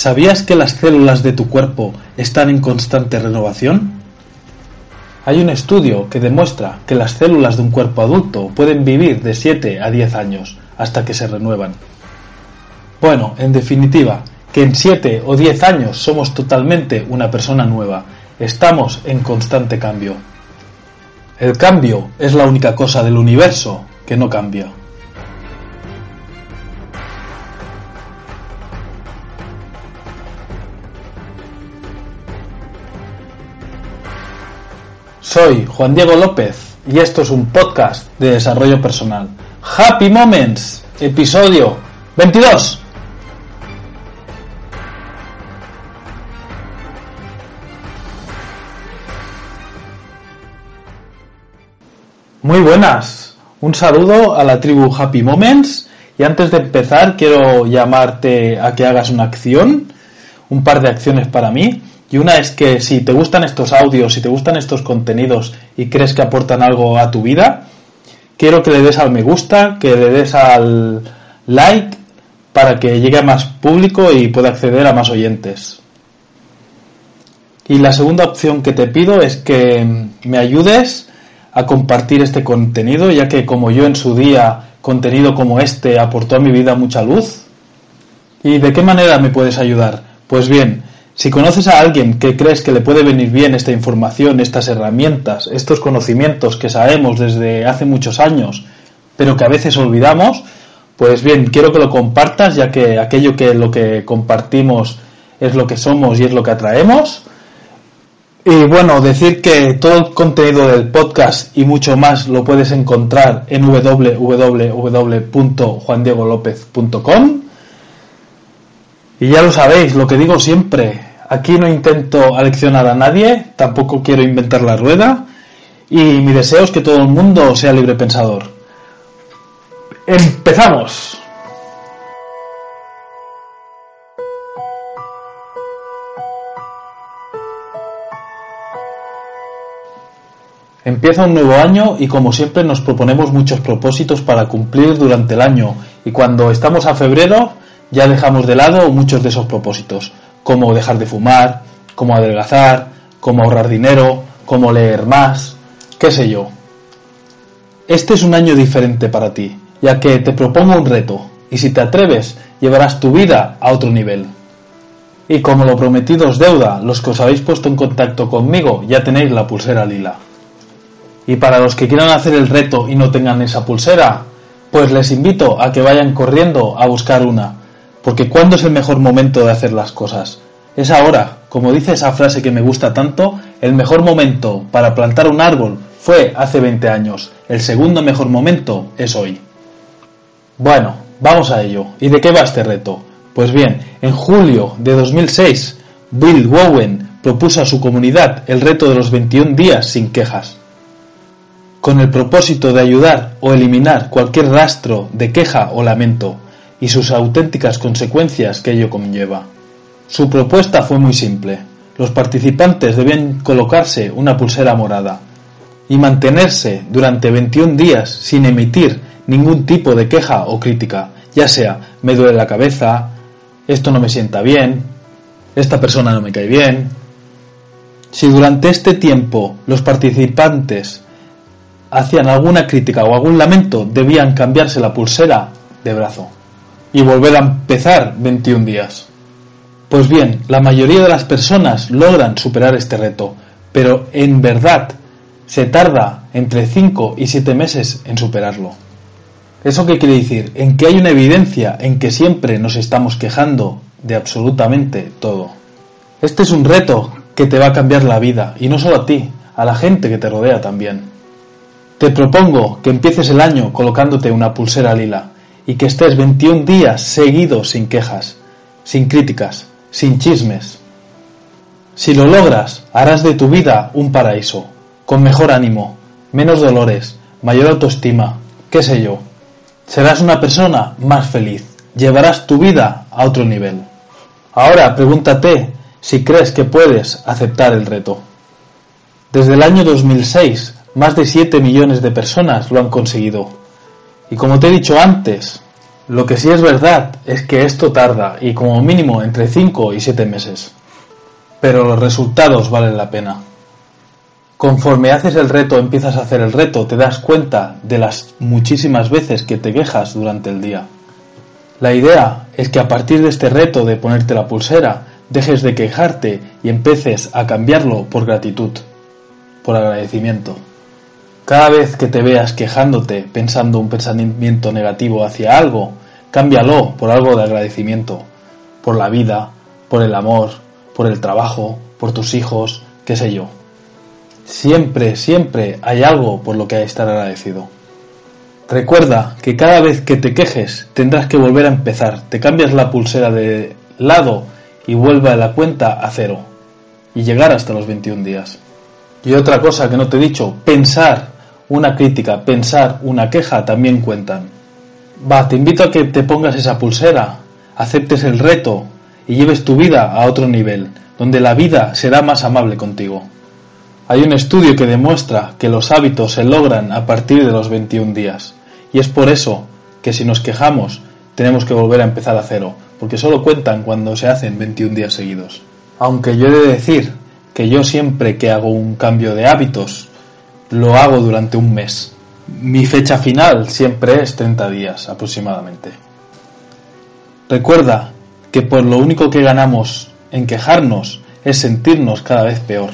¿Sabías que las células de tu cuerpo están en constante renovación? Hay un estudio que demuestra que las células de un cuerpo adulto pueden vivir de 7 a 10 años hasta que se renuevan. Bueno, en definitiva, que en 7 o 10 años somos totalmente una persona nueva. Estamos en constante cambio. El cambio es la única cosa del universo que no cambia. Soy Juan Diego López y esto es un podcast de desarrollo personal. Happy Moments, episodio 22. Muy buenas, un saludo a la tribu Happy Moments y antes de empezar quiero llamarte a que hagas una acción, un par de acciones para mí. Y una es que si te gustan estos audios, si te gustan estos contenidos y crees que aportan algo a tu vida, quiero que le des al me gusta, que le des al like para que llegue a más público y pueda acceder a más oyentes. Y la segunda opción que te pido es que me ayudes a compartir este contenido, ya que como yo en su día contenido como este aportó a mi vida mucha luz. ¿Y de qué manera me puedes ayudar? Pues bien, si conoces a alguien que crees que le puede venir bien esta información, estas herramientas, estos conocimientos que sabemos desde hace muchos años, pero que a veces olvidamos, pues bien, quiero que lo compartas, ya que aquello que lo que compartimos es lo que somos y es lo que atraemos. Y bueno, decir que todo el contenido del podcast y mucho más lo puedes encontrar en www.juandiegolopez.com. Y ya lo sabéis, lo que digo siempre, Aquí no intento aleccionar a nadie, tampoco quiero inventar la rueda y mi deseo es que todo el mundo sea libre pensador. ¡Empezamos! Empieza un nuevo año y como siempre nos proponemos muchos propósitos para cumplir durante el año y cuando estamos a febrero ya dejamos de lado muchos de esos propósitos cómo dejar de fumar, cómo adelgazar, cómo ahorrar dinero, cómo leer más, qué sé yo. Este es un año diferente para ti, ya que te propongo un reto, y si te atreves, llevarás tu vida a otro nivel. Y como lo prometido os deuda, los que os habéis puesto en contacto conmigo ya tenéis la pulsera lila. Y para los que quieran hacer el reto y no tengan esa pulsera, pues les invito a que vayan corriendo a buscar una, porque ¿cuándo es el mejor momento de hacer las cosas? Es ahora. Como dice esa frase que me gusta tanto, el mejor momento para plantar un árbol fue hace 20 años. El segundo mejor momento es hoy. Bueno, vamos a ello. ¿Y de qué va este reto? Pues bien, en julio de 2006, Bill Wowen propuso a su comunidad el reto de los 21 días sin quejas, con el propósito de ayudar o eliminar cualquier rastro de queja o lamento y sus auténticas consecuencias que ello conlleva. Su propuesta fue muy simple. Los participantes debían colocarse una pulsera morada y mantenerse durante 21 días sin emitir ningún tipo de queja o crítica, ya sea me duele la cabeza, esto no me sienta bien, esta persona no me cae bien. Si durante este tiempo los participantes hacían alguna crítica o algún lamento, debían cambiarse la pulsera de brazo y volver a empezar 21 días. Pues bien, la mayoría de las personas logran superar este reto, pero en verdad se tarda entre 5 y 7 meses en superarlo. ¿Eso qué quiere decir? En que hay una evidencia en que siempre nos estamos quejando de absolutamente todo. Este es un reto que te va a cambiar la vida, y no solo a ti, a la gente que te rodea también. Te propongo que empieces el año colocándote una pulsera lila y que estés 21 días seguidos sin quejas, sin críticas, sin chismes. Si lo logras, harás de tu vida un paraíso, con mejor ánimo, menos dolores, mayor autoestima, qué sé yo. Serás una persona más feliz, llevarás tu vida a otro nivel. Ahora pregúntate si crees que puedes aceptar el reto. Desde el año 2006, más de 7 millones de personas lo han conseguido. Y como te he dicho antes, lo que sí es verdad es que esto tarda y como mínimo entre 5 y 7 meses. Pero los resultados valen la pena. Conforme haces el reto, empiezas a hacer el reto, te das cuenta de las muchísimas veces que te quejas durante el día. La idea es que a partir de este reto de ponerte la pulsera, dejes de quejarte y empieces a cambiarlo por gratitud, por agradecimiento. Cada vez que te veas quejándote, pensando un pensamiento negativo hacia algo, cámbialo por algo de agradecimiento, por la vida, por el amor, por el trabajo, por tus hijos, qué sé yo. Siempre, siempre hay algo por lo que estar agradecido. Recuerda que cada vez que te quejes tendrás que volver a empezar. Te cambias la pulsera de lado y vuelve a la cuenta a cero. Y llegar hasta los 21 días. Y otra cosa que no te he dicho, pensar una crítica, pensar una queja también cuentan. Va, te invito a que te pongas esa pulsera, aceptes el reto y lleves tu vida a otro nivel, donde la vida será más amable contigo. Hay un estudio que demuestra que los hábitos se logran a partir de los 21 días. Y es por eso que si nos quejamos tenemos que volver a empezar a cero, porque solo cuentan cuando se hacen 21 días seguidos. Aunque yo he de decir que yo siempre que hago un cambio de hábitos, lo hago durante un mes. Mi fecha final siempre es 30 días aproximadamente. Recuerda que por lo único que ganamos en quejarnos es sentirnos cada vez peor.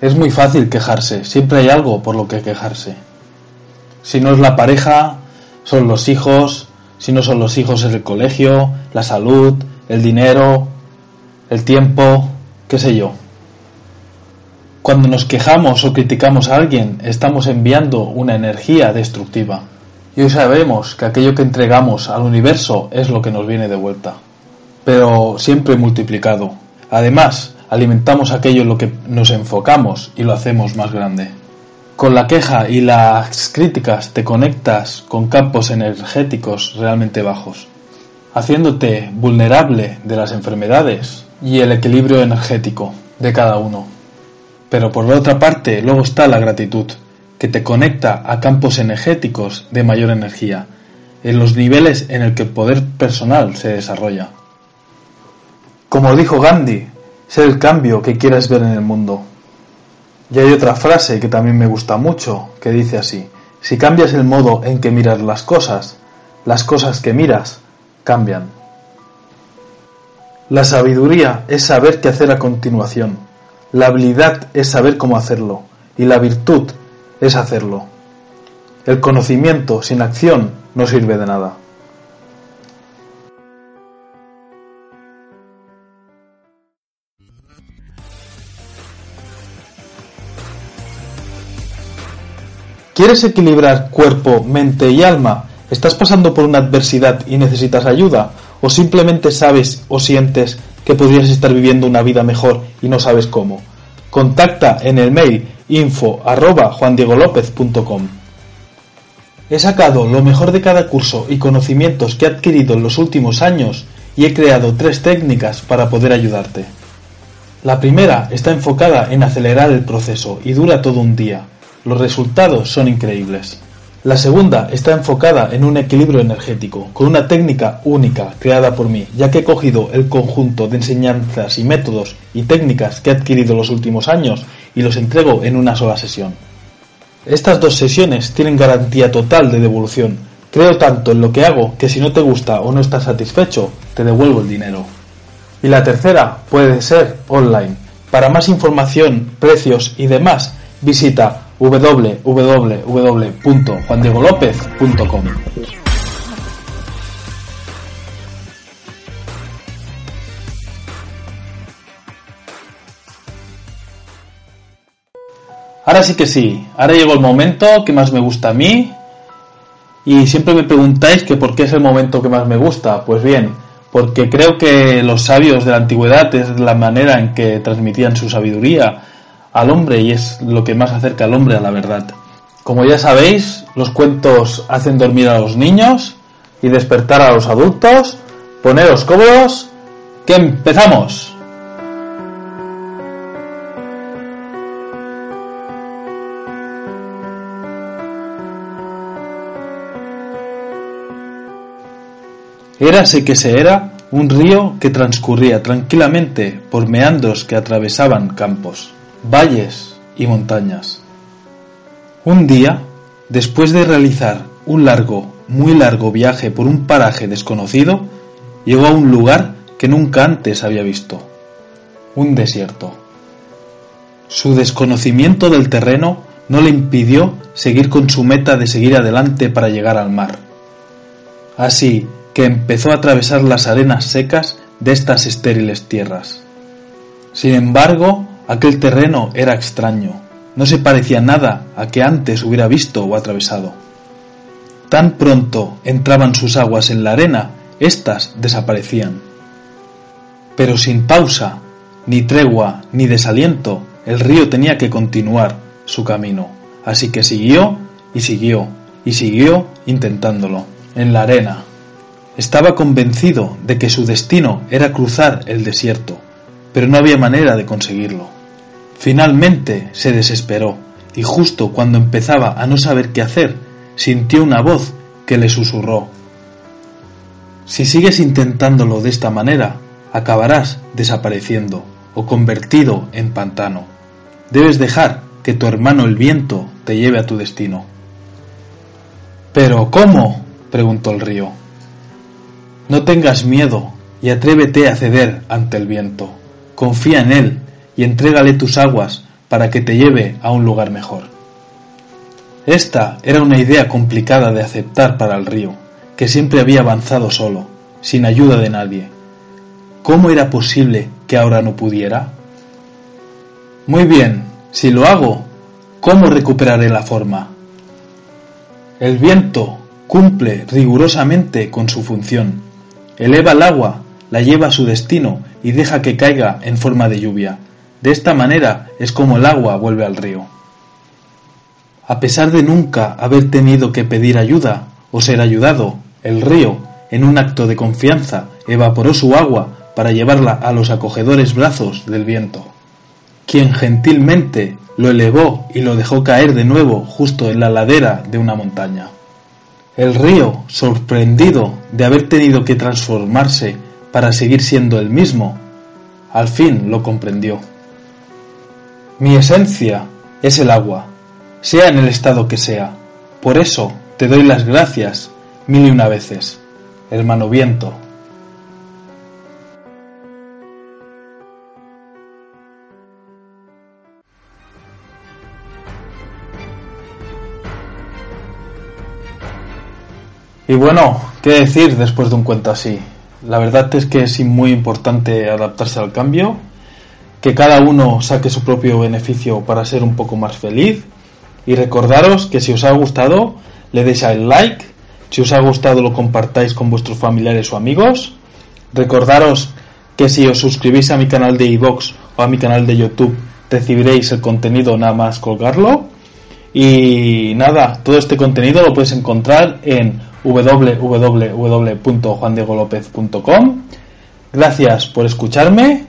Es muy fácil quejarse, siempre hay algo por lo que quejarse. Si no es la pareja, son los hijos, si no son los hijos es el colegio, la salud, el dinero, el tiempo, qué sé yo. Cuando nos quejamos o criticamos a alguien, estamos enviando una energía destructiva. Y hoy sabemos que aquello que entregamos al universo es lo que nos viene de vuelta, pero siempre multiplicado. Además, alimentamos aquello en lo que nos enfocamos y lo hacemos más grande. Con la queja y las críticas te conectas con campos energéticos realmente bajos, haciéndote vulnerable de las enfermedades y el equilibrio energético de cada uno. Pero por otra parte, luego está la gratitud, que te conecta a campos energéticos de mayor energía, en los niveles en el que el poder personal se desarrolla. Como dijo Gandhi, ser el cambio que quieres ver en el mundo. Y hay otra frase que también me gusta mucho, que dice así, si cambias el modo en que miras las cosas, las cosas que miras cambian. La sabiduría es saber qué hacer a continuación, la habilidad es saber cómo hacerlo, y la virtud es hacerlo. El conocimiento sin acción no sirve de nada. ¿Quieres equilibrar cuerpo, mente y alma? ¿Estás pasando por una adversidad y necesitas ayuda? ¿O simplemente sabes o sientes que podrías estar viviendo una vida mejor y no sabes cómo? Contacta en el mail info arroba juandiegolopez.com. He sacado lo mejor de cada curso y conocimientos que he adquirido en los últimos años y he creado tres técnicas para poder ayudarte. La primera está enfocada en acelerar el proceso y dura todo un día. Los resultados son increíbles. La segunda está enfocada en un equilibrio energético, con una técnica única creada por mí, ya que he cogido el conjunto de enseñanzas y métodos y técnicas que he adquirido los últimos años y los entrego en una sola sesión. Estas dos sesiones tienen garantía total de devolución. Creo tanto en lo que hago que si no te gusta o no estás satisfecho, te devuelvo el dinero. Y la tercera puede ser online. Para más información, precios y demás, visita www.juandiegolopez.com. Ahora sí que sí, ahora llegó el momento que más me gusta a mí y siempre me preguntáis que por qué es el momento que más me gusta. Pues bien, porque creo que los sabios de la antigüedad es la manera en que transmitían su sabiduría al hombre y es lo que más acerca al hombre a la verdad. Como ya sabéis, los cuentos hacen dormir a los niños y despertar a los adultos. Poneros cómodos, que empezamos. Érase que se era un río que transcurría tranquilamente por meandros que atravesaban campos, valles y montañas. Un día, después de realizar un largo, muy largo viaje por un paraje desconocido, llegó a un lugar que nunca antes había visto, un desierto. Su desconocimiento del terreno no le impidió seguir con su meta de seguir adelante para llegar al mar. Así que empezó a atravesar las arenas secas de estas estériles tierras. Sin embargo, aquel terreno era extraño, no se parecía nada a que antes hubiera visto o atravesado. Tan pronto entraban sus aguas en la arena, éstas desaparecían. Pero sin pausa, ni tregua, ni desaliento, el río tenía que continuar su camino, así que siguió y siguió y siguió intentándolo, en la arena, estaba convencido de que su destino era cruzar el desierto, pero no había manera de conseguirlo. Finalmente se desesperó y justo cuando empezaba a no saber qué hacer, sintió una voz que le susurró. Si sigues intentándolo de esta manera, acabarás desapareciendo o convertido en pantano. Debes dejar que tu hermano el viento te lleve a tu destino. ¿Pero cómo? preguntó el río. No tengas miedo y atrévete a ceder ante el viento. Confía en él y entrégale tus aguas para que te lleve a un lugar mejor. Esta era una idea complicada de aceptar para el río, que siempre había avanzado solo, sin ayuda de nadie. ¿Cómo era posible que ahora no pudiera? Muy bien, si lo hago, ¿cómo recuperaré la forma? El viento cumple rigurosamente con su función Eleva el agua, la lleva a su destino y deja que caiga en forma de lluvia. De esta manera es como el agua vuelve al río. A pesar de nunca haber tenido que pedir ayuda o ser ayudado, el río, en un acto de confianza, evaporó su agua para llevarla a los acogedores brazos del viento, quien gentilmente lo elevó y lo dejó caer de nuevo justo en la ladera de una montaña. El río, sorprendido de haber tenido que transformarse para seguir siendo el mismo, al fin lo comprendió. Mi esencia es el agua, sea en el estado que sea. Por eso te doy las gracias mil y una veces, hermano viento. Y bueno, ¿qué decir después de un cuento así? La verdad es que es muy importante adaptarse al cambio, que cada uno saque su propio beneficio para ser un poco más feliz. Y recordaros que si os ha gustado le deis al like, si os ha gustado lo compartáis con vuestros familiares o amigos, recordaros que si os suscribís a mi canal de iVoox o a mi canal de YouTube recibiréis el contenido nada más colgarlo. Y nada, todo este contenido lo puedes encontrar en www.juandiegolopez.com. Gracias por escucharme